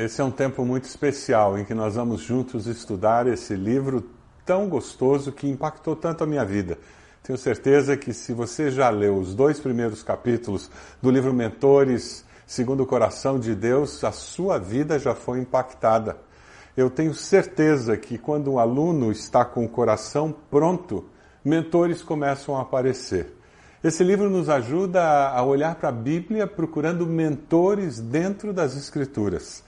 Esse é um tempo muito especial em que nós vamos juntos estudar esse livro tão gostoso que impactou tanto a minha vida. Tenho certeza que se você já leu os dois primeiros capítulos do livro Mentores segundo o coração de Deus, a sua vida já foi impactada. Eu tenho certeza que quando um aluno está com o coração pronto, mentores começam a aparecer. Esse livro nos ajuda a olhar para a Bíblia procurando mentores dentro das Escrituras.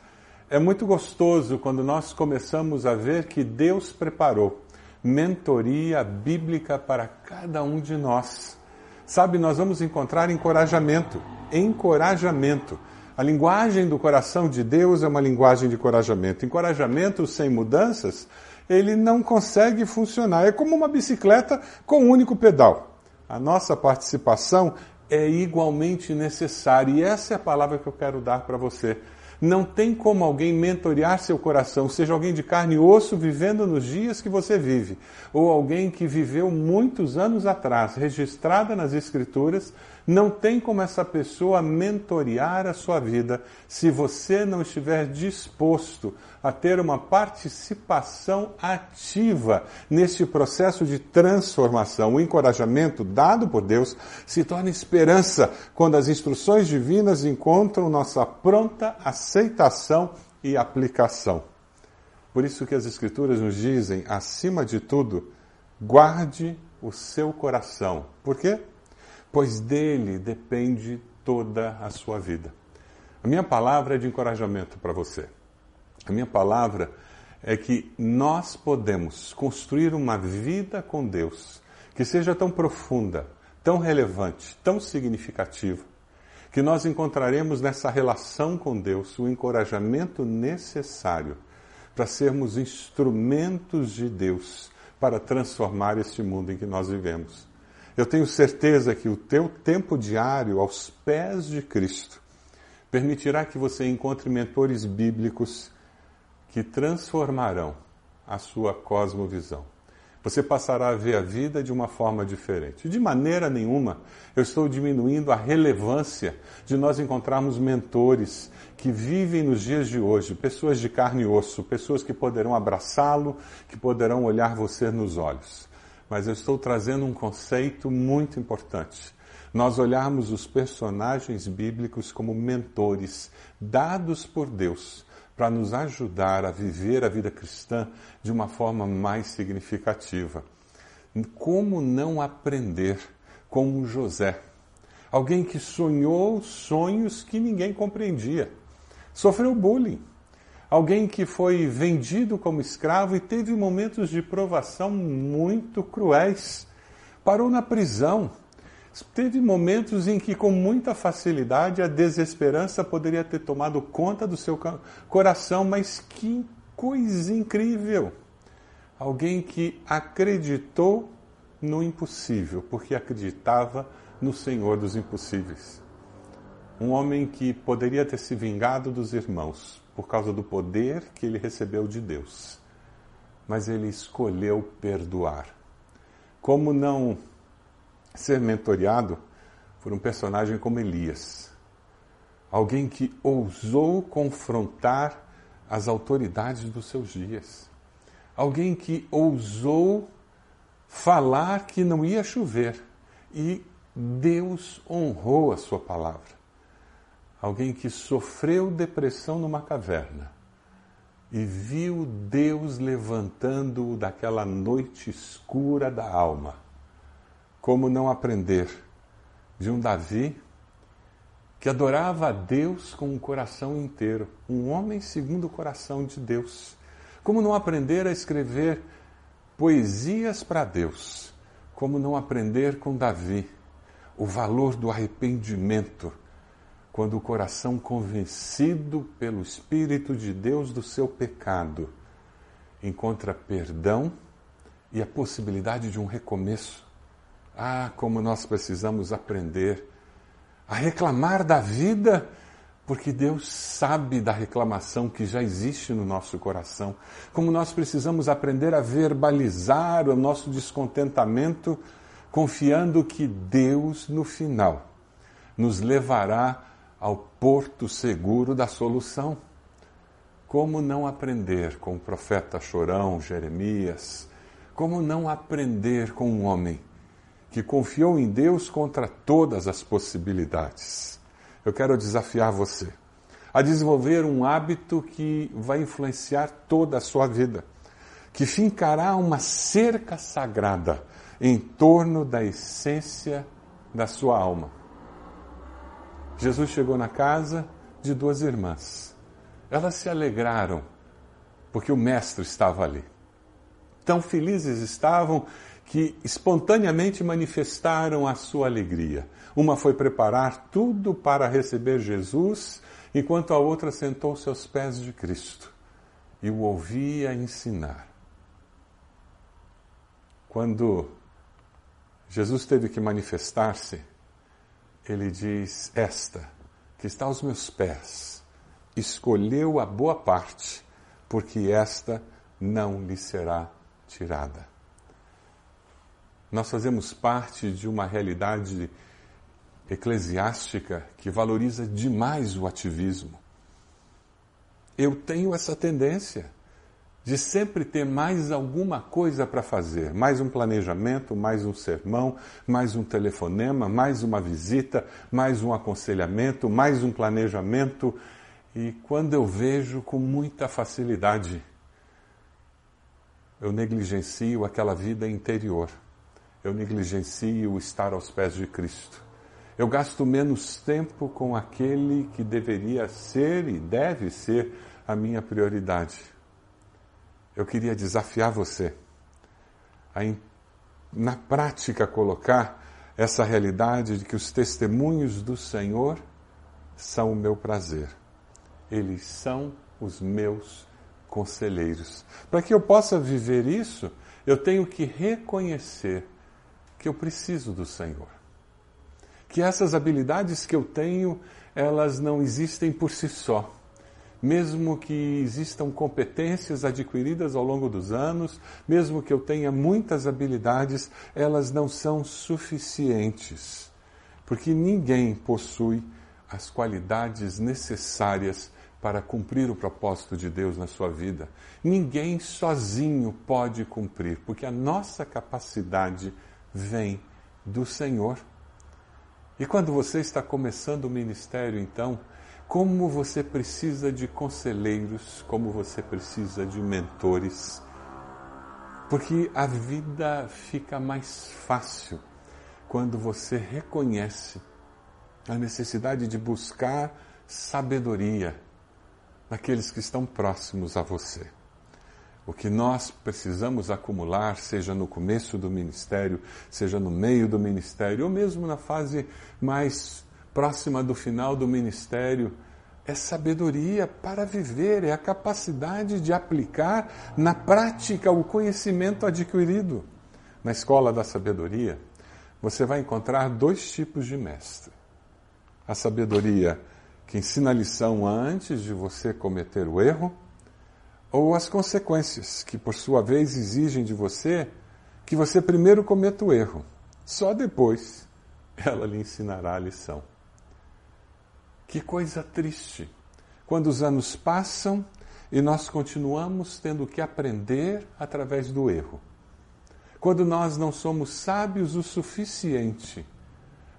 É muito gostoso quando nós começamos a ver que Deus preparou mentoria bíblica para cada um de nós. Sabe, nós vamos encontrar encorajamento, encorajamento. A linguagem do coração de Deus é uma linguagem de encorajamento. Encorajamento sem mudanças, ele não consegue funcionar. É como uma bicicleta com um único pedal. A nossa participação é igualmente necessária e essa é a palavra que eu quero dar para você. Não tem como alguém mentorear seu coração, seja alguém de carne e osso vivendo nos dias que você vive, ou alguém que viveu muitos anos atrás, registrada nas Escrituras, não tem como essa pessoa mentorear a sua vida se você não estiver disposto a ter uma participação ativa neste processo de transformação. O encorajamento dado por Deus se torna esperança quando as instruções divinas encontram nossa pronta aceitação e aplicação. Por isso que as Escrituras nos dizem, acima de tudo, guarde o seu coração. Por quê? Pois dele depende toda a sua vida. A minha palavra é de encorajamento para você. A minha palavra é que nós podemos construir uma vida com Deus que seja tão profunda, tão relevante, tão significativa, que nós encontraremos nessa relação com Deus o encorajamento necessário para sermos instrumentos de Deus para transformar este mundo em que nós vivemos. Eu tenho certeza que o teu tempo diário aos pés de Cristo permitirá que você encontre mentores bíblicos que transformarão a sua cosmovisão. Você passará a ver a vida de uma forma diferente. De maneira nenhuma eu estou diminuindo a relevância de nós encontrarmos mentores que vivem nos dias de hoje, pessoas de carne e osso, pessoas que poderão abraçá-lo, que poderão olhar você nos olhos. Mas eu estou trazendo um conceito muito importante. Nós olharmos os personagens bíblicos como mentores dados por Deus para nos ajudar a viver a vida cristã de uma forma mais significativa. Como não aprender como José? Alguém que sonhou sonhos que ninguém compreendia, sofreu bullying. Alguém que foi vendido como escravo e teve momentos de provação muito cruéis. Parou na prisão, Teve momentos em que, com muita facilidade, a desesperança poderia ter tomado conta do seu coração, mas que coisa incrível! Alguém que acreditou no impossível, porque acreditava no Senhor dos impossíveis. Um homem que poderia ter se vingado dos irmãos por causa do poder que ele recebeu de Deus, mas ele escolheu perdoar. Como não ser mentoreado por um personagem como Elias. Alguém que ousou confrontar as autoridades dos seus dias. Alguém que ousou falar que não ia chover e Deus honrou a sua palavra. Alguém que sofreu depressão numa caverna e viu Deus levantando-o daquela noite escura da alma como não aprender de um Davi que adorava a Deus com o coração inteiro, um homem segundo o coração de Deus? Como não aprender a escrever poesias para Deus? Como não aprender com Davi o valor do arrependimento, quando o coração convencido pelo Espírito de Deus do seu pecado encontra perdão e a possibilidade de um recomeço? Ah, como nós precisamos aprender a reclamar da vida, porque Deus sabe da reclamação que já existe no nosso coração. Como nós precisamos aprender a verbalizar o nosso descontentamento, confiando que Deus, no final, nos levará ao porto seguro da solução. Como não aprender com o profeta chorão Jeremias? Como não aprender com um homem que confiou em Deus contra todas as possibilidades? Eu quero desafiar você a desenvolver um hábito que vai influenciar toda a sua vida, que fincará uma cerca sagrada em torno da essência da sua alma. Jesus chegou na casa de duas irmãs. Elas se alegraram porque o Mestre estava ali. Tão felizes estavam que espontaneamente manifestaram a sua alegria. Uma foi preparar tudo para receber Jesus, enquanto a outra sentou-se aos pés de Cristo e o ouvia ensinar. Quando Jesus teve que manifestar-se, ele diz: Esta, que está aos meus pés, escolheu a boa parte, porque esta não lhe será tirada. Nós fazemos parte de uma realidade eclesiástica que valoriza demais o ativismo. Eu tenho essa tendência de sempre ter mais alguma coisa para fazer, mais um planejamento, mais um sermão, mais um telefonema, mais uma visita, mais um aconselhamento, mais um planejamento. E quando eu vejo com muita facilidade, eu negligencio aquela vida interior. Eu negligencio o estar aos pés de Cristo. Eu gasto menos tempo com aquele que deveria ser e deve ser a minha prioridade eu queria desafiar você a, na prática, colocar essa realidade de que os testemunhos do Senhor são o meu prazer. Eles são os meus conselheiros. Para que eu possa viver isso, eu tenho que reconhecer que eu preciso do Senhor. Que essas habilidades que eu tenho, elas não existem por si só mesmo que existam competências adquiridas ao longo dos anos, mesmo que eu tenha muitas habilidades, elas não são suficientes, porque ninguém possui as qualidades necessárias para cumprir o propósito de Deus na sua vida. Ninguém sozinho pode cumprir, porque a nossa capacidade vem do Senhor. E quando você está começando o ministério, então, como você precisa de conselheiros, como você precisa de mentores, porque a vida fica mais fácil quando você reconhece a necessidade de buscar sabedoria naqueles que estão próximos a você. O que nós precisamos acumular, seja no começo do ministério, seja no meio do ministério, ou mesmo na fase mais próxima do final do ministério, é sabedoria para viver, é a capacidade de aplicar na prática o conhecimento adquirido. Na escola da sabedoria, você vai encontrar dois tipos de mestre. A sabedoria que ensina a lição antes de você cometer o erro, ou as consequências, que por sua vez exigem de você que você primeiro cometa o erro. Só depois ela lhe ensinará a lição. Que coisa triste quando os anos passam e nós continuamos tendo que aprender através do erro. Quando nós não somos sábios o suficiente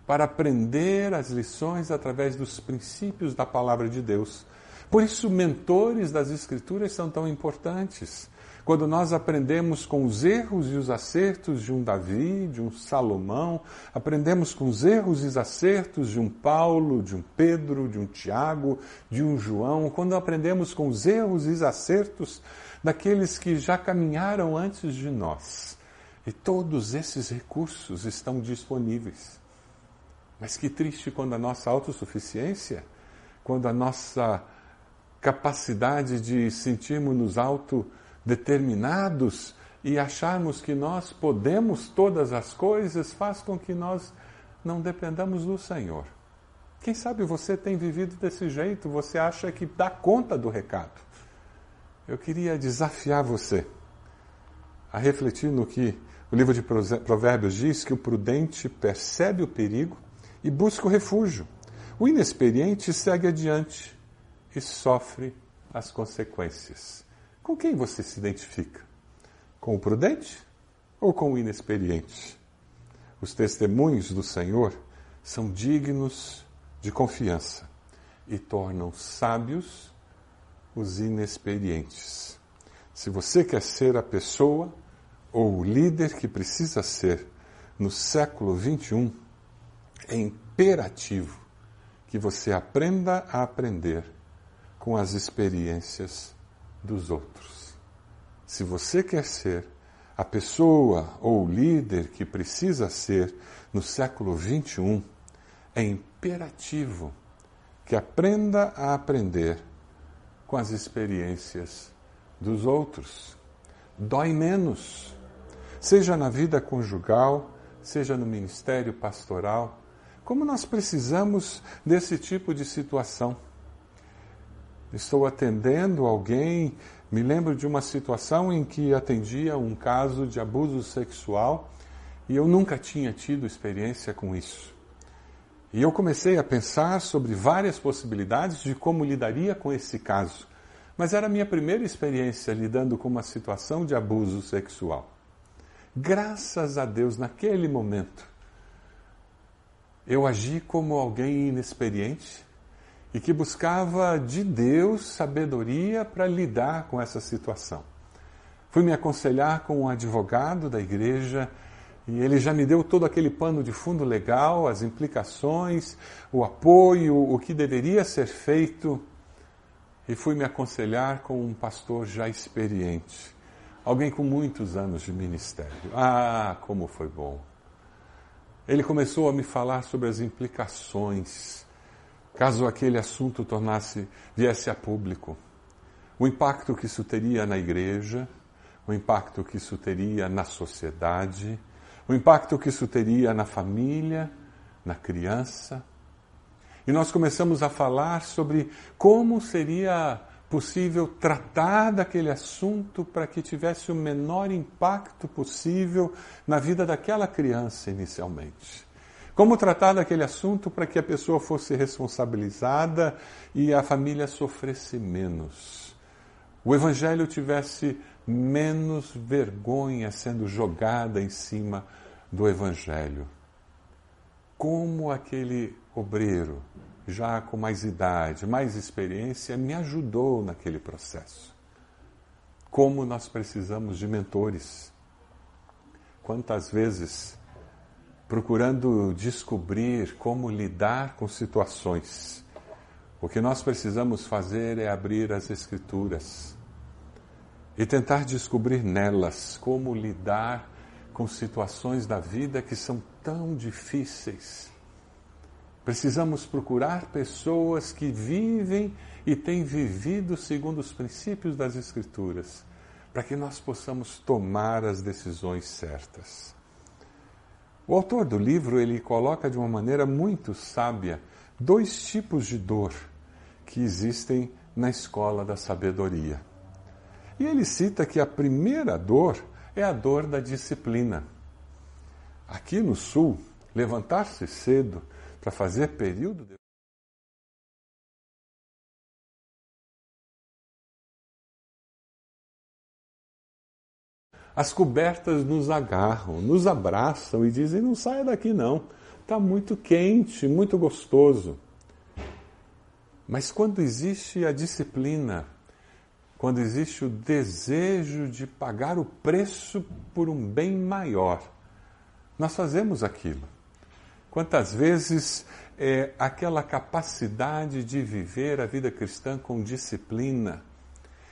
para aprender as lições através dos princípios da palavra de Deus. Por isso, mentores das Escrituras são tão importantes quando nós aprendemos com os erros e os acertos de um Davi, de um Salomão, aprendemos com os erros e os acertos de um Paulo, de um Pedro, de um Tiago, de um João, quando aprendemos com os erros e os acertos daqueles que já caminharam antes de nós. E todos esses recursos estão disponíveis. Mas que triste quando a nossa autossuficiência, quando a nossa capacidade de sentirmos-nos auto determinados e acharmos que nós podemos todas as coisas faz com que nós não dependamos do Senhor. Quem sabe você tem vivido desse jeito, você acha que dá conta do recado. Eu queria desafiar você a refletir no que o livro de Provérbios diz: que o prudente percebe o perigo e busca o refúgio. O inexperiente segue adiante e sofre as consequências. Com quem você se identifica? Com o prudente ou com o inexperiente? Os testemunhos do Senhor são dignos de confiança e tornam sábios os inexperientes. Se você quer ser a pessoa ou o líder que precisa ser no século 21, é imperativo que você aprenda a aprender com as experiências dos outros. Se você quer ser a pessoa ou líder que precisa ser no século 21, é imperativo que aprenda a aprender com as experiências dos outros. Dói menos, seja na vida conjugal, seja no ministério pastoral. Como nós precisamos desse tipo de situação? Estou atendendo alguém, me lembro de uma situação em que atendia um caso de abuso sexual e eu nunca tinha tido experiência com isso. E eu comecei a pensar sobre várias possibilidades de como lidaria com esse caso. Mas era a minha primeira experiência lidando com uma situação de abuso sexual. Graças a Deus, naquele momento, eu agi como alguém inexperiente e que buscava de Deus sabedoria para lidar com essa situação. Fui me aconselhar com um advogado da igreja e ele já me deu todo aquele pano de fundo legal, as implicações, o apoio, o que deveria ser feito. E fui me aconselhar com um pastor já experiente, alguém com muitos anos de ministério. Ah, como foi bom! Ele começou a me falar sobre as implicações, caso aquele assunto tornasse, viesse a público. O impacto que isso teria na igreja, o impacto que isso teria na sociedade, o impacto que isso teria na família, na criança. E nós começamos a falar sobre como seria possível tratar daquele assunto para que tivesse o menor impacto possível na vida daquela criança inicialmente. Como tratar daquele assunto para que a pessoa fosse responsabilizada e a família sofresse menos. O Evangelho tivesse menos vergonha sendo jogada em cima do Evangelho. Como aquele obreiro, já com mais idade, mais experiência, me ajudou naquele processo. Como nós precisamos de mentores. Quantas vezes, procurando descobrir como lidar com situações, o que nós precisamos fazer é abrir as Escrituras e tentar descobrir nelas como lidar com situações da vida que são tão difíceis. Precisamos procurar pessoas que vivem e têm vivido segundo os princípios das Escrituras, para que nós possamos tomar as decisões certas. O autor do livro ele coloca de uma maneira muito sábia dois tipos de dor que existem na escola da sabedoria. E ele cita que a primeira dor é a dor da disciplina. Aqui no Sul, levantar-se cedo para fazer período de As cobertas nos agarram, nos abraçam e dizem: não saia daqui não, está muito quente, muito gostoso. Mas quando existe a disciplina, quando existe o desejo de pagar o preço por um bem maior. Nós fazemos aquilo. Quantas vezes é, aquela capacidade de viver a vida cristã com disciplina,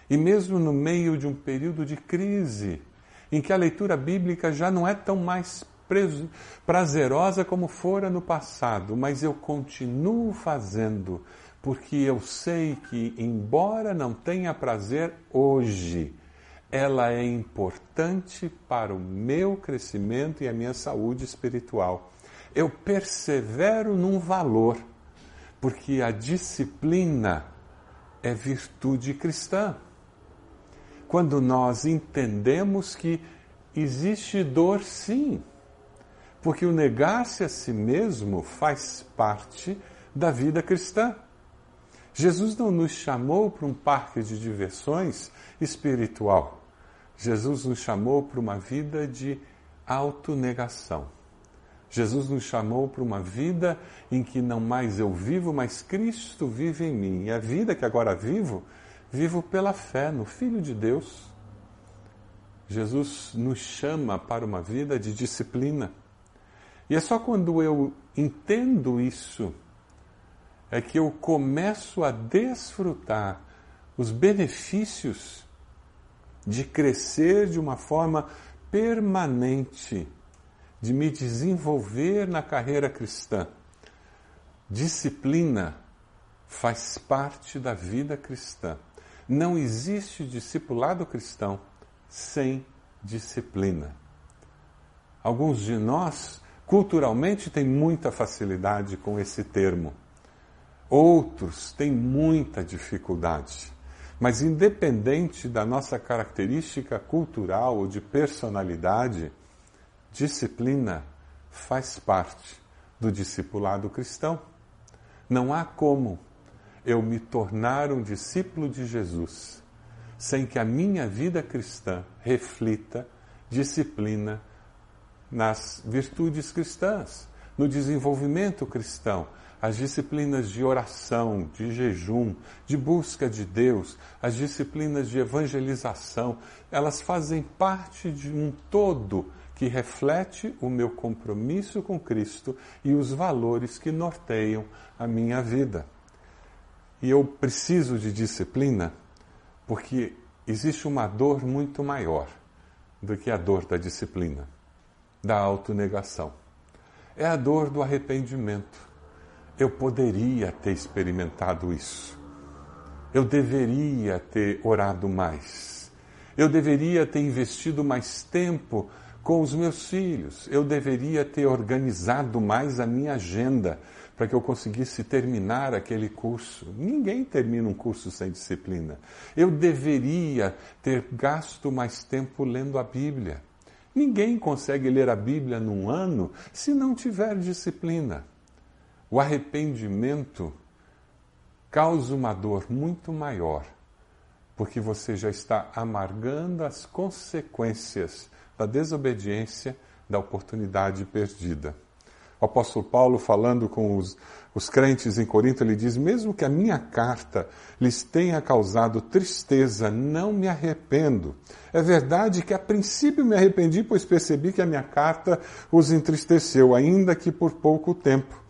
e mesmo no meio de um período de crise, em que a leitura bíblica já não é tão mais prazerosa como fora no passado, mas eu continuo fazendo porque eu sei que, embora não tenha prazer hoje, ela é importante para o meu crescimento e a minha saúde espiritual. Eu persevero num valor, porque a disciplina é virtude cristã. Quando nós entendemos que existe dor, sim, porque o negar-se a si mesmo faz parte da vida cristã. Jesus não nos chamou para um parque de diversões espiritual. Jesus nos chamou para uma vida de autonegação. Jesus nos chamou para uma vida em que não mais eu vivo, mas Cristo vive em mim. E a vida que agora vivo, vivo pela fé no Filho de Deus. Jesus nos chama para uma vida de disciplina. E é só quando eu entendo isso é que eu começo a desfrutar os benefícios de crescer de uma forma permanente, de me desenvolver na carreira cristã. Disciplina faz parte da vida cristã. Não existe discipulado cristão sem disciplina. Alguns de nós, culturalmente, têm muita facilidade com esse termo. Outros têm muita dificuldade. Mas, independente da nossa característica cultural ou de personalidade, disciplina faz parte do discipulado cristão. Não há como eu me tornar um discípulo de Jesus sem que a minha vida cristã reflita disciplina nas virtudes cristãs, no desenvolvimento cristão, as disciplinas de oração, de jejum, de busca de Deus, as disciplinas de evangelização, elas fazem parte de um todo que reflete o meu compromisso com Cristo e os valores que norteiam a minha vida. E eu preciso de disciplina porque existe uma dor muito maior do que a dor da disciplina, da autonegação. É a dor do arrependimento eu poderia ter experimentado isso. Eu deveria ter orado mais. Eu deveria ter investido mais tempo com os meus filhos. Eu deveria ter organizado mais a minha agenda para que eu conseguisse terminar aquele curso. Ninguém termina um curso sem disciplina. Eu deveria ter gasto mais tempo lendo a Bíblia. Ninguém consegue ler a Bíblia num ano se não tiver disciplina. O arrependimento causa uma dor muito maior, porque você já está amargando as consequências da desobediência, da oportunidade perdida. O apóstolo Paulo, falando com os, os crentes em Corinto, ele diz: Mesmo que a minha carta lhes tenha causado tristeza, não me arrependo. É verdade que a princípio me arrependi, pois percebi que a minha carta os entristeceu, ainda que por pouco tempo.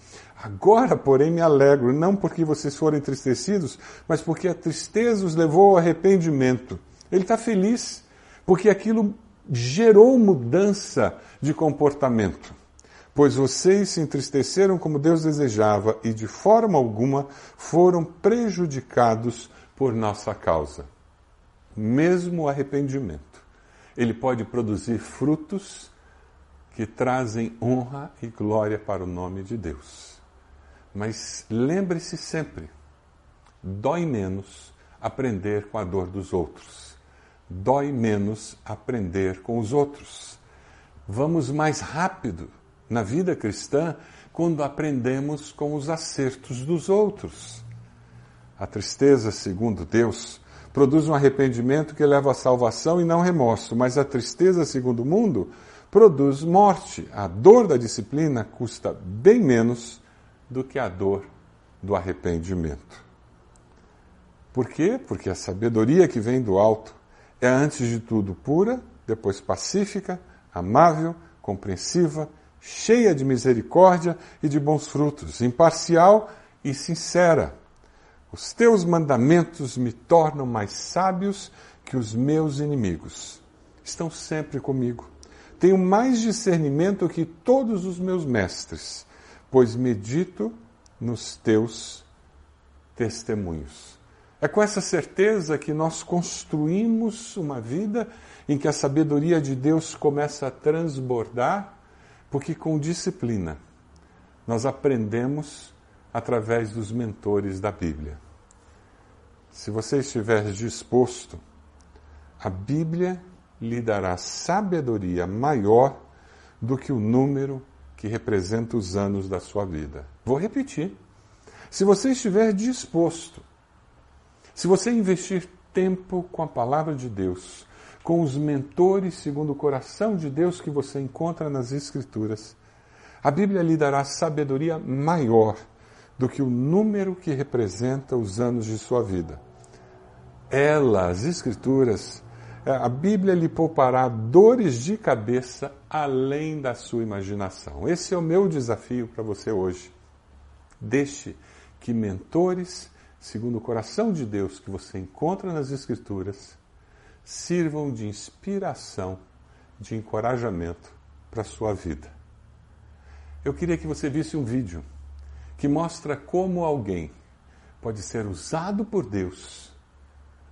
Agora, porém, me alegro, não porque vocês foram entristecidos, mas porque a tristeza os levou ao arrependimento. Ele está feliz, porque aquilo gerou mudança de comportamento. Pois vocês se entristeceram como Deus desejava e de forma alguma foram prejudicados por nossa causa. Mesmo o arrependimento, ele pode produzir frutos que trazem honra e glória para o nome de Deus. Mas lembre-se sempre: dói menos aprender com a dor dos outros. Dói menos aprender com os outros. Vamos mais rápido na vida cristã quando aprendemos com os acertos dos outros. A tristeza, segundo Deus, produz um arrependimento que leva à salvação e não remorso, mas a tristeza, segundo o mundo, produz morte. A dor da disciplina custa bem menos do que a dor do arrependimento. Por quê? Porque a sabedoria que vem do alto é, antes de tudo, pura, depois pacífica, amável, compreensiva, cheia de misericórdia e de bons frutos, imparcial e sincera. Os teus mandamentos me tornam mais sábios que os meus inimigos. Estão sempre comigo. Tenho mais discernimento que todos os meus mestres pois medito nos teus testemunhos. É com essa certeza que nós construímos uma vida em que a sabedoria de Deus começa a transbordar, porque com disciplina nós aprendemos através dos mentores da Bíblia. Se você estiver disposto, a Bíblia lhe dará sabedoria maior do que o número que representa os anos da sua vida. Vou repetir. Se você estiver disposto Se você investir tempo com a palavra de Deus, com os mentores segundo o coração de Deus que você encontra nas Escrituras, a Bíblia lhe dará sabedoria maior do que o número que representa os anos de sua vida. Ela, as Escrituras, é, a Bíblia lhe poupará dores de cabeça além da sua imaginação. Esse é o meu desafio para você hoje. Deixe que mentores, segundo o coração de Deus que você encontra nas Escrituras, sirvam de inspiração, de encorajamento para a sua vida. Eu queria que você visse um vídeo que mostra como alguém pode ser usado por Deus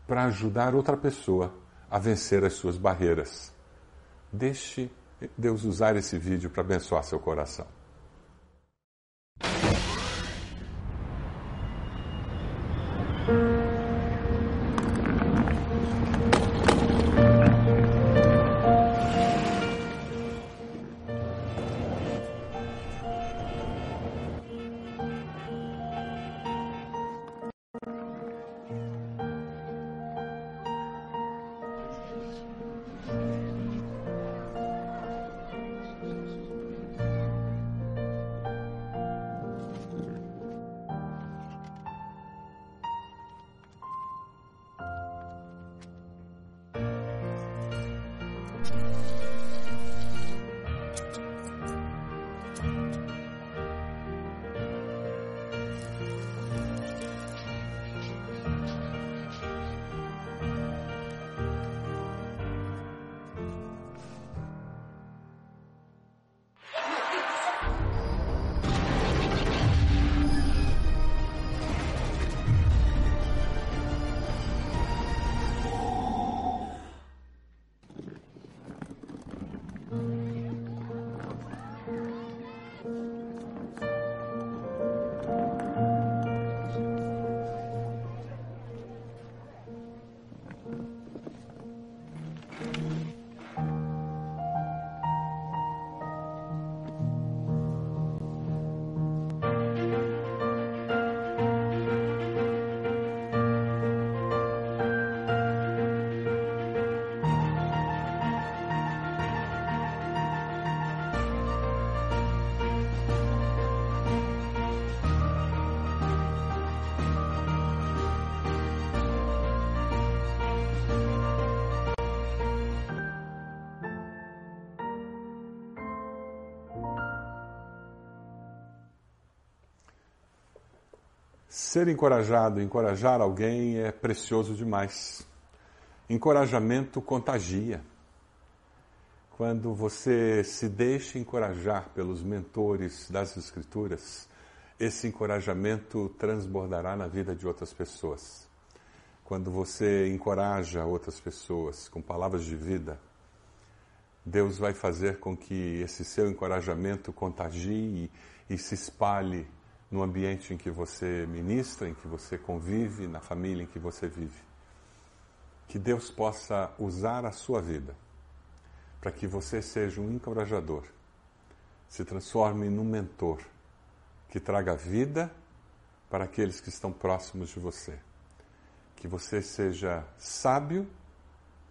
para ajudar outra pessoa a vencer as suas barreiras. Deixe Deus usar esse vídeo para abençoar seu coração. Ser encorajado, encorajar alguém é precioso demais. Encorajamento contagia. Quando você se deixa encorajar pelos mentores das Escrituras, esse encorajamento transbordará na vida de outras pessoas. Quando você encoraja outras pessoas com palavras de vida, Deus vai fazer com que esse seu encorajamento contagie e se espalhe no ambiente em que você ministra, em que você convive, na família em que você vive. Que Deus possa usar a sua vida para que você seja um encorajador, se transforme num mentor que traga vida para aqueles que estão próximos de você. Que você seja sábio,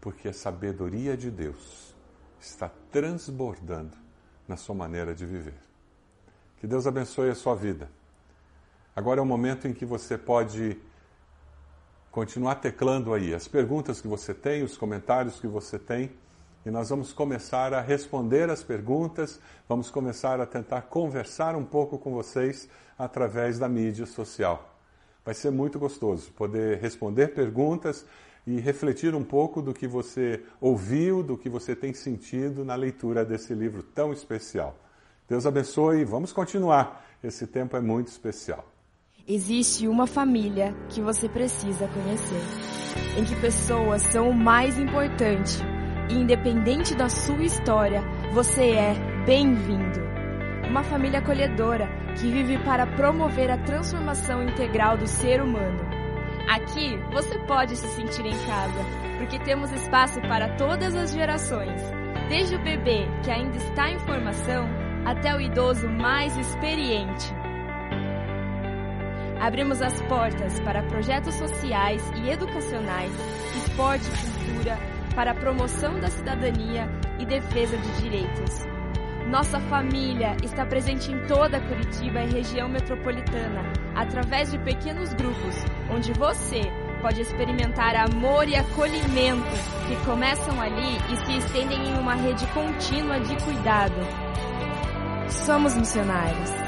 porque a sabedoria de Deus está transbordando na sua maneira de viver. Que Deus abençoe a sua vida Agora é o momento em que você pode continuar teclando aí as perguntas que você tem, os comentários que você tem, e nós vamos começar a responder as perguntas, vamos começar a tentar conversar um pouco com vocês através da mídia social. Vai ser muito gostoso poder responder perguntas e refletir um pouco do que você ouviu, do que você tem sentido na leitura desse livro tão especial. Deus abençoe e vamos continuar. Esse tempo é muito especial existe uma família que você precisa conhecer, em que pessoas são o mais importante e, independente da sua história, você é bem-vindo. Uma família acolhedora que vive para promover a transformação integral do ser humano. Aqui você pode se sentir em casa, porque temos espaço para todas as gerações, desde o bebê que ainda está em formação até o idoso mais experiente. Abrimos as portas para projetos sociais e educacionais, esporte e cultura, para a promoção da cidadania e defesa de direitos. Nossa família está presente em toda Curitiba e região metropolitana, através de pequenos grupos, onde você pode experimentar amor e acolhimento que começam ali e se estendem em uma rede contínua de cuidado. Somos missionários.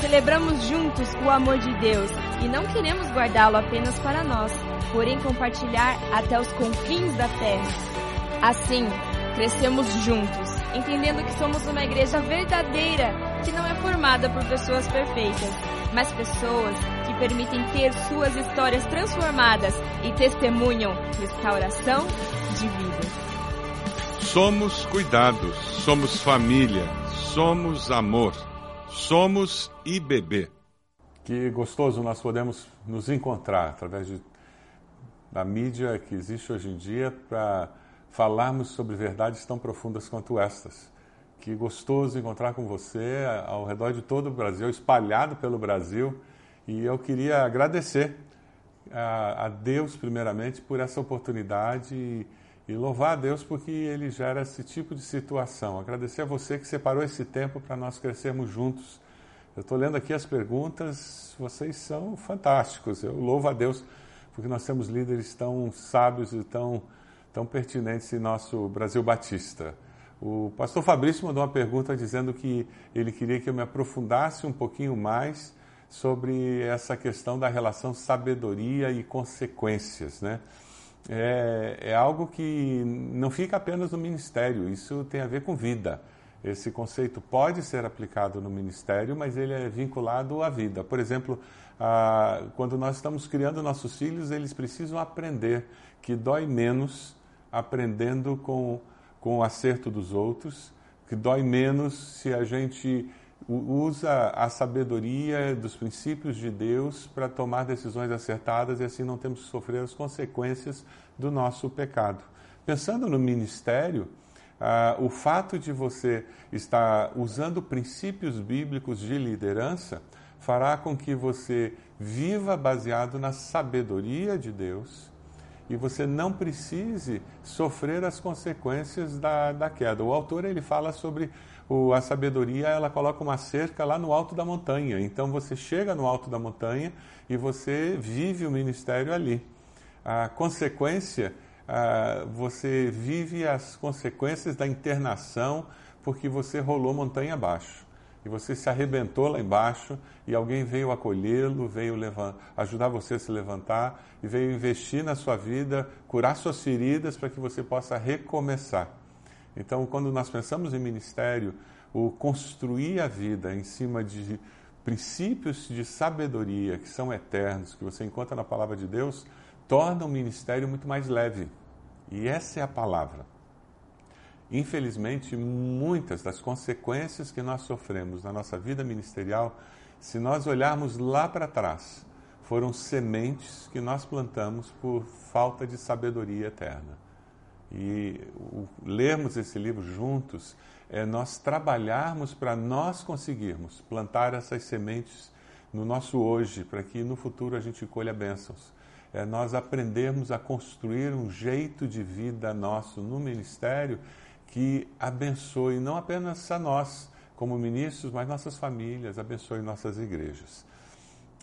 Celebramos juntos o amor de Deus e não queremos guardá-lo apenas para nós, porém compartilhar até os confins da terra. Assim, crescemos juntos entendendo que somos uma igreja verdadeira, que não é formada por pessoas perfeitas, mas pessoas que permitem ter suas histórias transformadas e testemunham restauração de vida. Somos cuidados, somos família, somos amor, somos IBB. Que gostoso nós podemos nos encontrar através de, da mídia que existe hoje em dia para falarmos sobre verdades tão profundas quanto estas. Que gostoso encontrar com você ao redor de todo o Brasil, espalhado pelo Brasil. E eu queria agradecer a, a Deus, primeiramente, por essa oportunidade e, e louvar a Deus porque Ele gera esse tipo de situação. Agradecer a você que separou esse tempo para nós crescermos juntos. Eu estou lendo aqui as perguntas, vocês são fantásticos. Eu louvo a Deus porque nós temos líderes tão sábios e tão tão pertinentes em nosso Brasil Batista. O pastor Fabrício mandou uma pergunta dizendo que ele queria que eu me aprofundasse um pouquinho mais sobre essa questão da relação sabedoria e consequências, né? É, é algo que não fica apenas no ministério, isso tem a ver com vida. Esse conceito pode ser aplicado no ministério, mas ele é vinculado à vida. Por exemplo, ah, quando nós estamos criando nossos filhos, eles precisam aprender que dói menos aprendendo com, com o acerto dos outros, que dói menos se a gente usa a sabedoria dos princípios de Deus para tomar decisões acertadas e assim não temos que sofrer as consequências do nosso pecado. Pensando no ministério, ah, o fato de você estar usando princípios bíblicos de liderança fará com que você viva baseado na sabedoria de Deus e você não precise sofrer as consequências da, da queda. O autor ele fala sobre o, a sabedoria, ela coloca uma cerca lá no alto da montanha. Então você chega no alto da montanha e você vive o ministério ali. A consequência, a, você vive as consequências da internação porque você rolou montanha abaixo e você se arrebentou lá embaixo e alguém veio acolhê-lo, veio ajudar você a se levantar e veio investir na sua vida, curar suas feridas para que você possa recomeçar. Então, quando nós pensamos em ministério, o construir a vida em cima de princípios de sabedoria que são eternos, que você encontra na palavra de Deus, torna o ministério muito mais leve. E essa é a palavra. Infelizmente, muitas das consequências que nós sofremos na nossa vida ministerial, se nós olharmos lá para trás, foram sementes que nós plantamos por falta de sabedoria eterna. E o, lermos esse livro juntos é nós trabalharmos para nós conseguirmos plantar essas sementes no nosso hoje, para que no futuro a gente colha bênçãos. É nós aprendermos a construir um jeito de vida nosso no ministério que abençoe não apenas a nós como ministros, mas nossas famílias, abençoe nossas igrejas.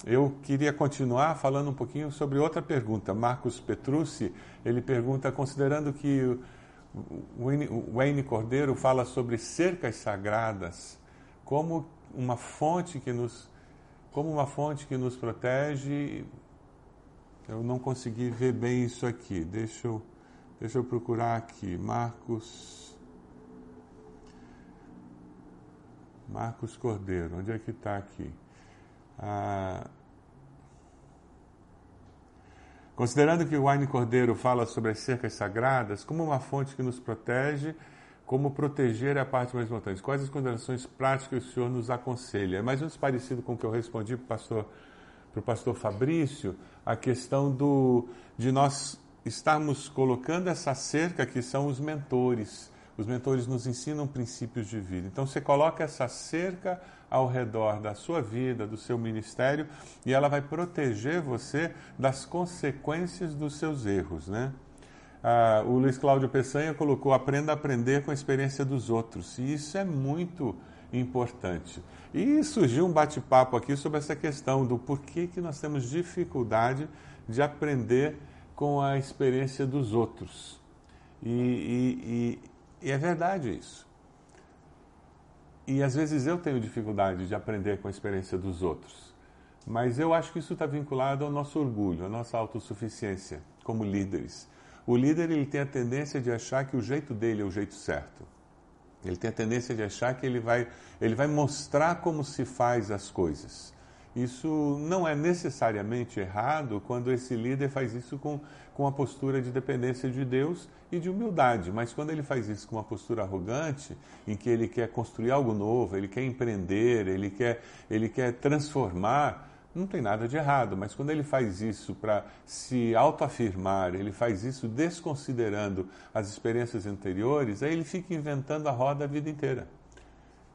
Eu queria continuar falando um pouquinho sobre outra pergunta. Marcos Petrucci, ele pergunta, considerando que o Wayne Cordeiro fala sobre cercas sagradas, como uma fonte que nos como uma fonte que nos protege. Eu não consegui ver bem isso aqui. Deixa eu, deixa eu procurar aqui. Marcos Marcos Cordeiro, onde é que está aqui? Ah, considerando que o Wayne Cordeiro fala sobre as cercas sagradas como uma fonte que nos protege, como proteger a parte mais importante. Quais as considerações práticas que o senhor nos aconselha? É mais ou menos parecido com o que eu respondi para o pastor, pastor Fabrício, a questão do, de nós estarmos colocando essa cerca que são os mentores os mentores nos ensinam princípios de vida. Então você coloca essa cerca ao redor da sua vida, do seu ministério, e ela vai proteger você das consequências dos seus erros, né? Ah, o Luiz Cláudio Peçanha colocou: aprenda a aprender com a experiência dos outros. E isso é muito importante. E surgiu um bate-papo aqui sobre essa questão do porquê que nós temos dificuldade de aprender com a experiência dos outros. E, e, e, e é verdade isso. E às vezes eu tenho dificuldade de aprender com a experiência dos outros. Mas eu acho que isso está vinculado ao nosso orgulho, à nossa autossuficiência como líderes. O líder ele tem a tendência de achar que o jeito dele é o jeito certo. Ele tem a tendência de achar que ele vai, ele vai mostrar como se faz as coisas. Isso não é necessariamente errado quando esse líder faz isso com, com a postura de dependência de Deus e de humildade, mas quando ele faz isso com uma postura arrogante, em que ele quer construir algo novo, ele quer empreender, ele quer, ele quer transformar, não tem nada de errado, mas quando ele faz isso para se autoafirmar, ele faz isso desconsiderando as experiências anteriores, aí ele fica inventando a roda a vida inteira.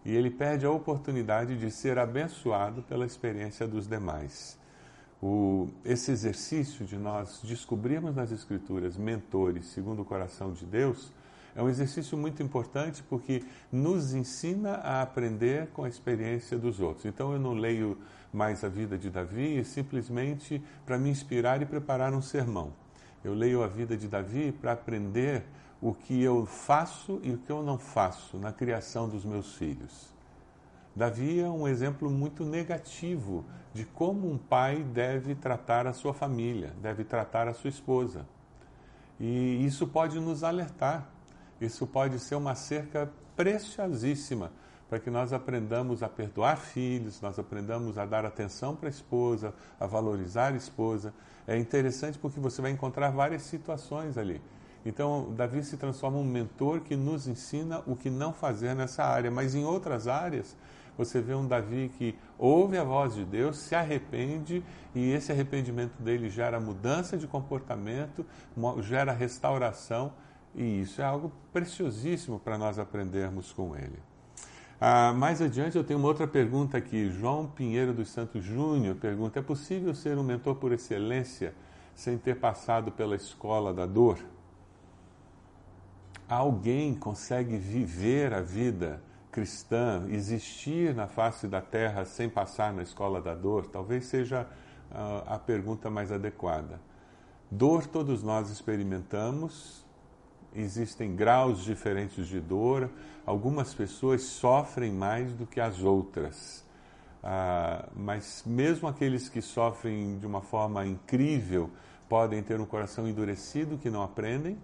E ele perde a oportunidade de ser abençoado pela experiência dos demais. O, esse exercício de nós descobrirmos nas Escrituras mentores segundo o coração de Deus é um exercício muito importante porque nos ensina a aprender com a experiência dos outros. Então eu não leio mais a vida de Davi simplesmente para me inspirar e preparar um sermão. Eu leio a vida de Davi para aprender o que eu faço e o que eu não faço na criação dos meus filhos. Davi é um exemplo muito negativo de como um pai deve tratar a sua família, deve tratar a sua esposa. E isso pode nos alertar isso pode ser uma cerca preciosíssima para que nós aprendamos a perdoar filhos, nós aprendamos a dar atenção para a esposa, a valorizar a esposa. É interessante porque você vai encontrar várias situações ali. Então, Davi se transforma um mentor que nos ensina o que não fazer nessa área, mas em outras áreas, você vê um Davi que ouve a voz de Deus, se arrepende e esse arrependimento dele gera mudança de comportamento, gera restauração e isso é algo preciosíssimo para nós aprendermos com ele. Ah, mais adiante eu tenho uma outra pergunta aqui. João Pinheiro dos Santos Júnior pergunta: é possível ser um mentor por excelência sem ter passado pela escola da dor? Alguém consegue viver a vida cristã, existir na face da terra sem passar na escola da dor? Talvez seja ah, a pergunta mais adequada. Dor todos nós experimentamos, existem graus diferentes de dor, algumas pessoas sofrem mais do que as outras. Ah, mas mesmo aqueles que sofrem de uma forma incrível podem ter um coração endurecido que não aprendem,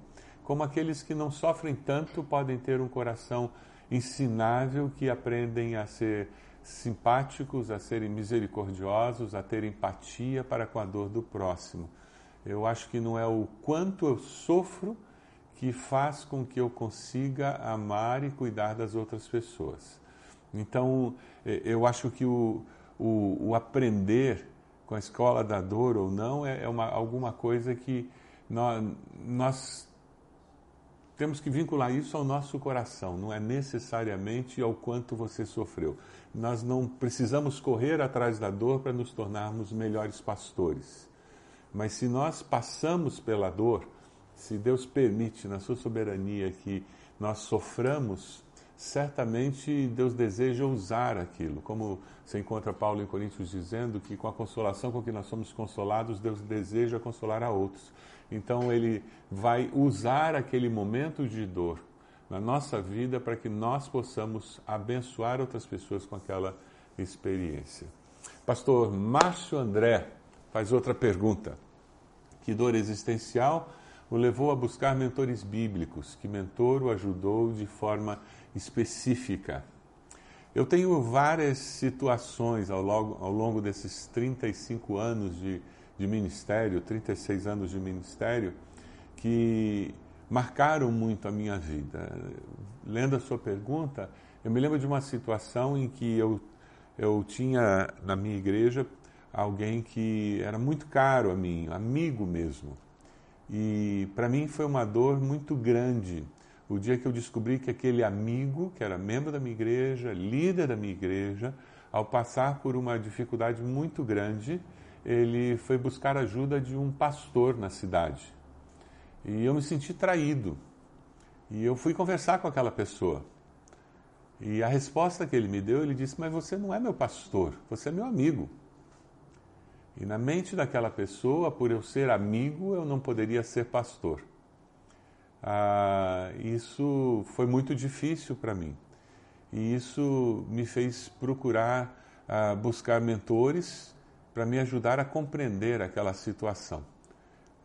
como aqueles que não sofrem tanto podem ter um coração ensinável que aprendem a ser simpáticos, a serem misericordiosos, a ter empatia para com a dor do próximo. Eu acho que não é o quanto eu sofro, que faz com que eu consiga amar e cuidar das outras pessoas. Então, eh, eu acho que o, o, o aprender com a escola da dor ou não é, é uma, alguma coisa que nós, nós temos que vincular isso ao nosso coração, não é necessariamente ao quanto você sofreu. Nós não precisamos correr atrás da dor para nos tornarmos melhores pastores. Mas se nós passamos pela dor, se Deus permite, na sua soberania, que nós soframos, certamente Deus deseja usar aquilo. Como se encontra Paulo em Coríntios dizendo que com a consolação com que nós somos consolados, Deus deseja consolar a outros. Então ele vai usar aquele momento de dor na nossa vida para que nós possamos abençoar outras pessoas com aquela experiência. Pastor Márcio André faz outra pergunta. Que dor existencial o levou a buscar mentores bíblicos, que mentor o ajudou de forma específica. Eu tenho várias situações ao longo, ao longo desses 35 anos de, de ministério, 36 anos de ministério, que marcaram muito a minha vida. Lendo a sua pergunta, eu me lembro de uma situação em que eu, eu tinha na minha igreja alguém que era muito caro a mim, amigo mesmo. E para mim foi uma dor muito grande o dia que eu descobri que aquele amigo, que era membro da minha igreja, líder da minha igreja, ao passar por uma dificuldade muito grande, ele foi buscar ajuda de um pastor na cidade. E eu me senti traído. E eu fui conversar com aquela pessoa. E a resposta que ele me deu, ele disse: Mas você não é meu pastor, você é meu amigo. E na mente daquela pessoa, por eu ser amigo, eu não poderia ser pastor. Ah, isso foi muito difícil para mim. E isso me fez procurar ah, buscar mentores para me ajudar a compreender aquela situação.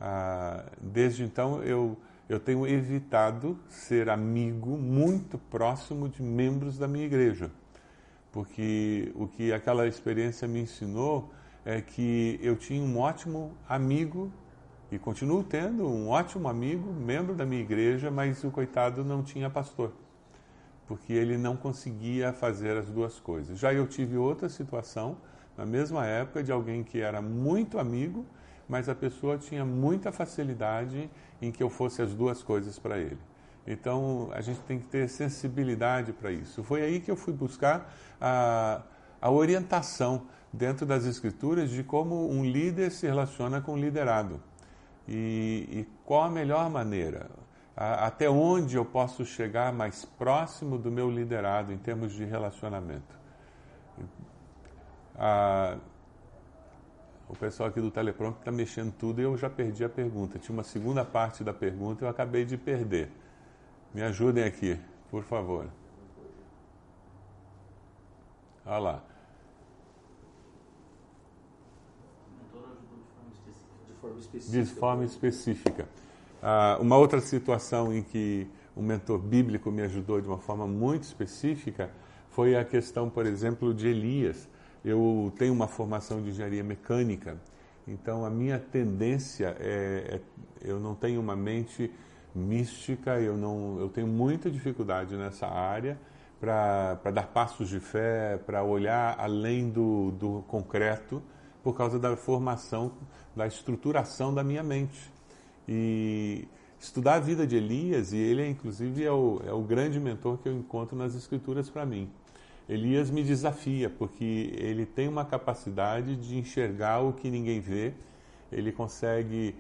Ah, desde então, eu, eu tenho evitado ser amigo muito próximo de membros da minha igreja, porque o que aquela experiência me ensinou é que eu tinha um ótimo amigo e continuo tendo um ótimo amigo, membro da minha igreja, mas o coitado não tinha pastor, porque ele não conseguia fazer as duas coisas. Já eu tive outra situação, na mesma época, de alguém que era muito amigo, mas a pessoa tinha muita facilidade em que eu fosse as duas coisas para ele. Então a gente tem que ter sensibilidade para isso. Foi aí que eu fui buscar a, a orientação dentro das escrituras de como um líder se relaciona com o liderado e, e qual a melhor maneira, a, até onde eu posso chegar mais próximo do meu liderado em termos de relacionamento. A, o pessoal aqui do teleprompter está mexendo tudo e eu já perdi a pergunta. Tinha uma segunda parte da pergunta e eu acabei de perder. Me ajudem aqui, por favor. Olha lá. Forma específica. De forma específica. Ah, uma outra situação em que um mentor bíblico me ajudou de uma forma muito específica foi a questão, por exemplo, de Elias. Eu tenho uma formação de engenharia mecânica, então a minha tendência é, é eu não tenho uma mente mística, eu não, eu tenho muita dificuldade nessa área para dar passos de fé, para olhar além do, do concreto por causa da formação, da estruturação da minha mente. E estudar a vida de Elias, e ele, inclusive, é o, é o grande mentor que eu encontro nas Escrituras para mim. Elias me desafia, porque ele tem uma capacidade de enxergar o que ninguém vê, ele consegue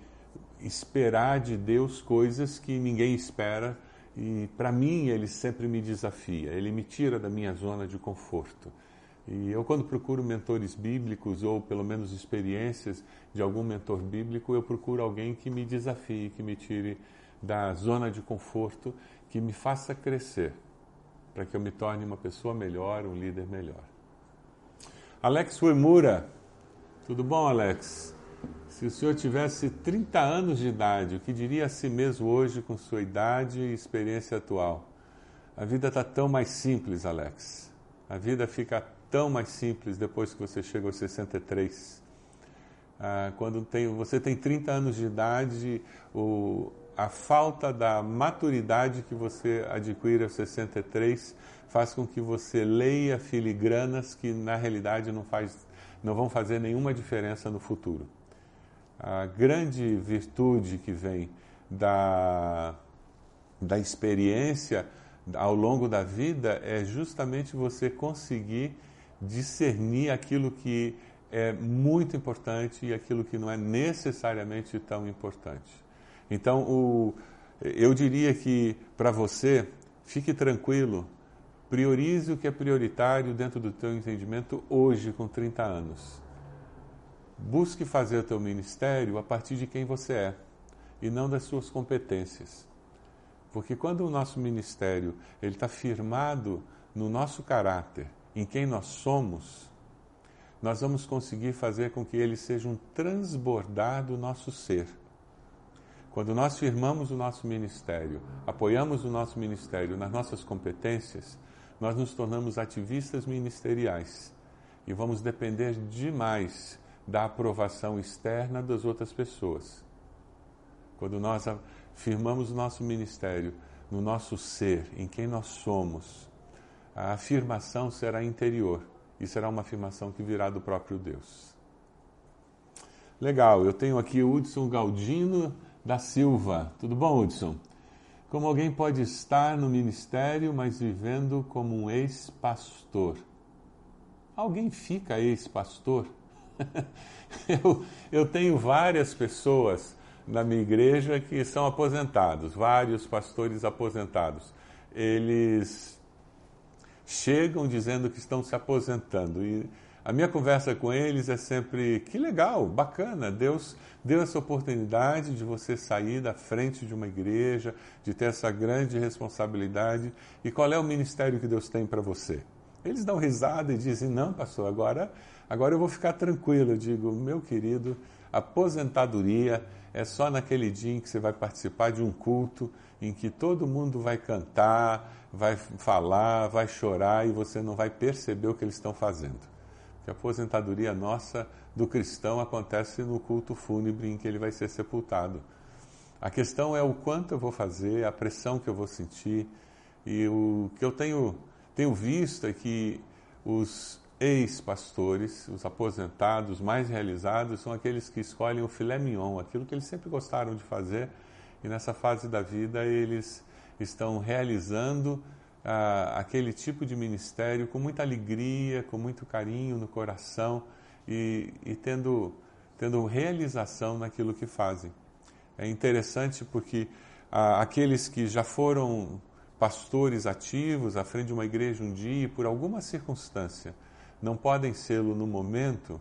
esperar de Deus coisas que ninguém espera, e para mim ele sempre me desafia, ele me tira da minha zona de conforto. E eu, quando procuro mentores bíblicos, ou pelo menos experiências de algum mentor bíblico, eu procuro alguém que me desafie, que me tire da zona de conforto, que me faça crescer, para que eu me torne uma pessoa melhor, um líder melhor. Alex Uemura, tudo bom, Alex? Se o senhor tivesse 30 anos de idade, o que diria a si mesmo hoje com sua idade e experiência atual? A vida está tão mais simples, Alex. A vida fica tão mais simples depois que você chega aos 63. Ah, quando tem, você tem 30 anos de idade, o, a falta da maturidade que você adquire aos 63 faz com que você leia filigranas que na realidade não, faz, não vão fazer nenhuma diferença no futuro. A grande virtude que vem da, da experiência ao longo da vida é justamente você conseguir discernir aquilo que é muito importante e aquilo que não é necessariamente tão importante. Então, o, eu diria que para você, fique tranquilo, priorize o que é prioritário dentro do teu entendimento hoje, com 30 anos. Busque fazer o teu ministério a partir de quem você é e não das suas competências. Porque quando o nosso ministério ele está firmado no nosso caráter, em quem nós somos, nós vamos conseguir fazer com que ele seja um transbordar do nosso ser. Quando nós firmamos o nosso ministério, apoiamos o nosso ministério nas nossas competências, nós nos tornamos ativistas ministeriais e vamos depender demais da aprovação externa das outras pessoas. Quando nós firmamos o nosso ministério no nosso ser, em quem nós somos, a afirmação será interior e será uma afirmação que virá do próprio Deus. Legal, eu tenho aqui o Hudson Galdino da Silva. Tudo bom, Hudson? Como alguém pode estar no ministério, mas vivendo como um ex-pastor? alguém fica ex-pastor? eu, eu tenho várias pessoas na minha igreja que são aposentados, vários pastores aposentados. Eles chegam dizendo que estão se aposentando e a minha conversa com eles é sempre que legal, bacana, Deus deu essa oportunidade de você sair da frente de uma igreja, de ter essa grande responsabilidade. E qual é o ministério que Deus tem para você? Eles dão risada e dizem: "Não, pastor, agora agora eu vou ficar tranquilo". Eu digo: "Meu querido, aposentadoria é só naquele dia em que você vai participar de um culto em que todo mundo vai cantar, vai falar, vai chorar e você não vai perceber o que eles estão fazendo que a aposentadoria nossa do cristão acontece no culto fúnebre em que ele vai ser sepultado. A questão é o quanto eu vou fazer, a pressão que eu vou sentir. E o que eu tenho, tenho visto é que os ex-pastores, os aposentados mais realizados, são aqueles que escolhem o filé mignon, aquilo que eles sempre gostaram de fazer, e nessa fase da vida eles estão realizando ah, aquele tipo de ministério com muita alegria, com muito carinho no coração e, e tendo, tendo realização naquilo que fazem. É interessante porque ah, aqueles que já foram pastores ativos à frente de uma igreja um dia e por alguma circunstância não podem sê-lo no momento,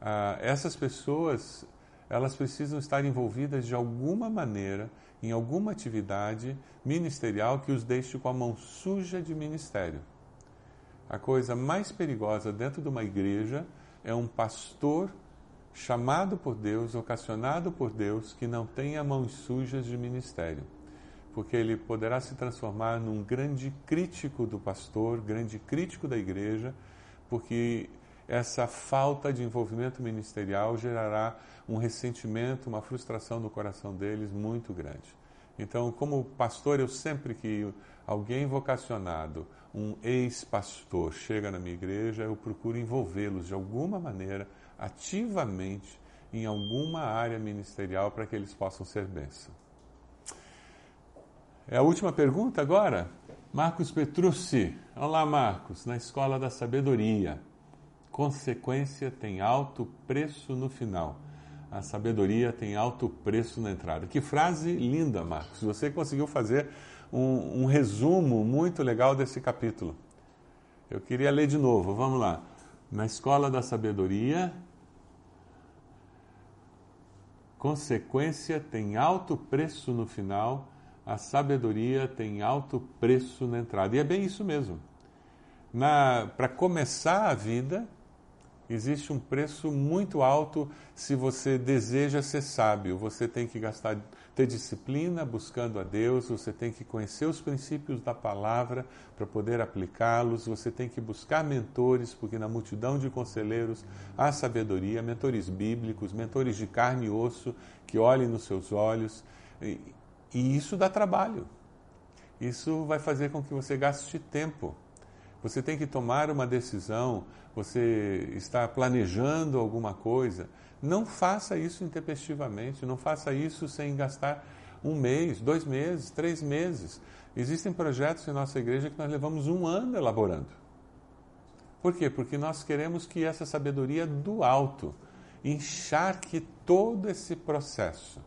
ah, essas pessoas elas precisam estar envolvidas de alguma maneira em alguma atividade ministerial que os deixe com a mão suja de ministério. A coisa mais perigosa dentro de uma igreja é um pastor chamado por Deus, ocasionado por Deus, que não tenha mãos sujas de ministério. Porque ele poderá se transformar num grande crítico do pastor, grande crítico da igreja, porque essa falta de envolvimento ministerial gerará um ressentimento, uma frustração no coração deles muito grande. Então, como pastor, eu sempre que alguém vocacionado, um ex-pastor, chega na minha igreja, eu procuro envolvê-los de alguma maneira, ativamente, em alguma área ministerial para que eles possam ser bênção. É a última pergunta agora? Marcos Petrucci. Olá, Marcos, na Escola da Sabedoria. Consequência tem alto preço no final. A sabedoria tem alto preço na entrada. Que frase linda, Marcos. Você conseguiu fazer um, um resumo muito legal desse capítulo. Eu queria ler de novo. Vamos lá. Na escola da sabedoria, consequência tem alto preço no final, a sabedoria tem alto preço na entrada. E é bem isso mesmo. Para começar a vida, existe um preço muito alto se você deseja ser sábio. Você tem que gastar, ter disciplina buscando a Deus, você tem que conhecer os princípios da palavra para poder aplicá-los, você tem que buscar mentores, porque na multidão de conselheiros há sabedoria, mentores bíblicos, mentores de carne e osso que olhem nos seus olhos. E, e isso dá trabalho. Isso vai fazer com que você gaste tempo. Você tem que tomar uma decisão, você está planejando alguma coisa. Não faça isso intempestivamente, não faça isso sem gastar um mês, dois meses, três meses. Existem projetos em nossa igreja que nós levamos um ano elaborando. Por quê? Porque nós queremos que essa sabedoria do alto encharque todo esse processo.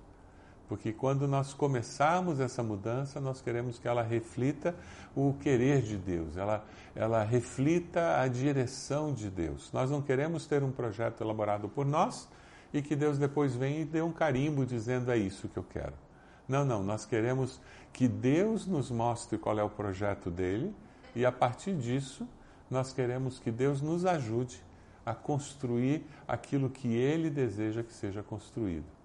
Porque quando nós começarmos essa mudança, nós queremos que ela reflita o querer de Deus, ela, ela reflita a direção de Deus. Nós não queremos ter um projeto elaborado por nós e que Deus depois venha e dê um carimbo dizendo é isso que eu quero. Não, não, nós queremos que Deus nos mostre qual é o projeto dele e a partir disso nós queremos que Deus nos ajude a construir aquilo que ele deseja que seja construído.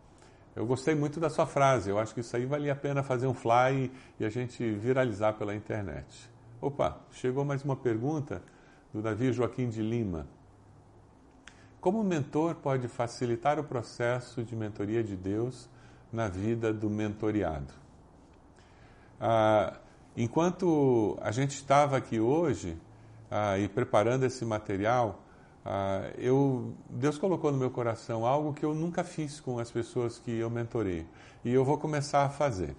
Eu gostei muito da sua frase. Eu acho que isso aí valia a pena fazer um fly e a gente viralizar pela internet. Opa, chegou mais uma pergunta do Davi Joaquim de Lima. Como o mentor pode facilitar o processo de mentoria de Deus na vida do mentoriado? Ah, enquanto a gente estava aqui hoje ah, e preparando esse material, ah, eu, Deus colocou no meu coração algo que eu nunca fiz com as pessoas que eu mentorei e eu vou começar a fazer.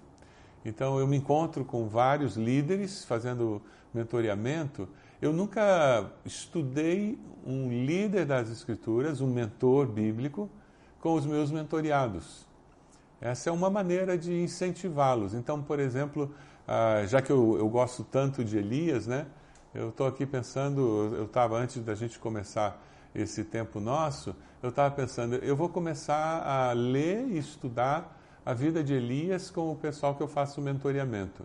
Então eu me encontro com vários líderes fazendo mentoreamento Eu nunca estudei um líder das Escrituras, um mentor bíblico, com os meus mentoriados. Essa é uma maneira de incentivá-los. Então, por exemplo, ah, já que eu, eu gosto tanto de Elias, né? Eu estou aqui pensando, eu estava antes da gente começar esse tempo nosso, eu estava pensando, eu vou começar a ler e estudar a vida de Elias com o pessoal que eu faço mentoreamento.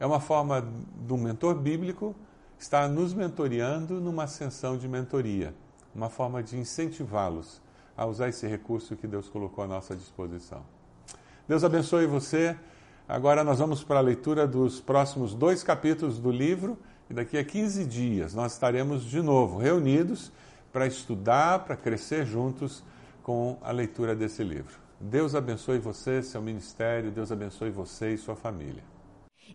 É uma forma do mentor bíblico estar nos mentoreando numa ascensão de mentoria, uma forma de incentivá-los a usar esse recurso que Deus colocou à nossa disposição. Deus abençoe você. Agora nós vamos para a leitura dos próximos dois capítulos do livro e daqui a 15 dias nós estaremos de novo reunidos para estudar, para crescer juntos com a leitura desse livro. Deus abençoe você, seu ministério, Deus abençoe você e sua família.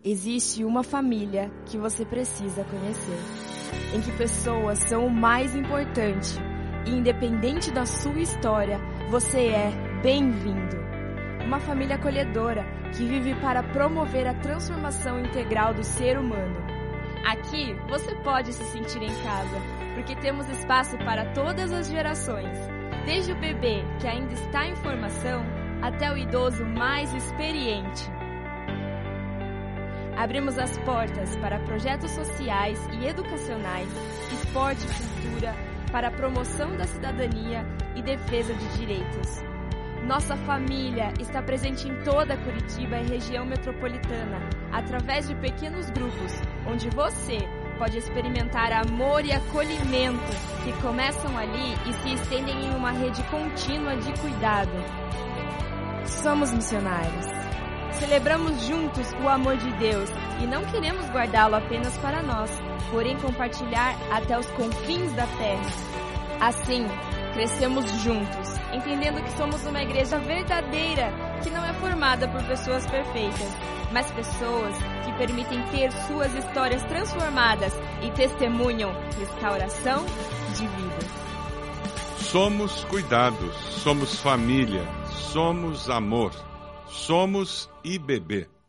Existe uma família que você precisa conhecer, em que pessoas são o mais importante e, independente da sua história, você é bem-vindo. Uma família acolhedora que vive para promover a transformação integral do ser humano. Aqui você pode se sentir em casa, porque temos espaço para todas as gerações, desde o bebê que ainda está em formação até o idoso mais experiente. Abrimos as portas para projetos sociais e educacionais, esporte e cultura, para a promoção da cidadania e defesa de direitos. Nossa família está presente em toda Curitiba e região metropolitana, através de pequenos grupos, onde você pode experimentar amor e acolhimento que começam ali e se estendem em uma rede contínua de cuidado. Somos missionários. Celebramos juntos o amor de Deus e não queremos guardá-lo apenas para nós, porém compartilhar até os confins da terra. Assim, crescemos juntos, entendendo que somos uma igreja verdadeira, que não é formada por pessoas perfeitas, mas pessoas que permitem ter suas histórias transformadas e testemunham restauração de vida. Somos cuidados, somos família, somos amor. Somos IBB.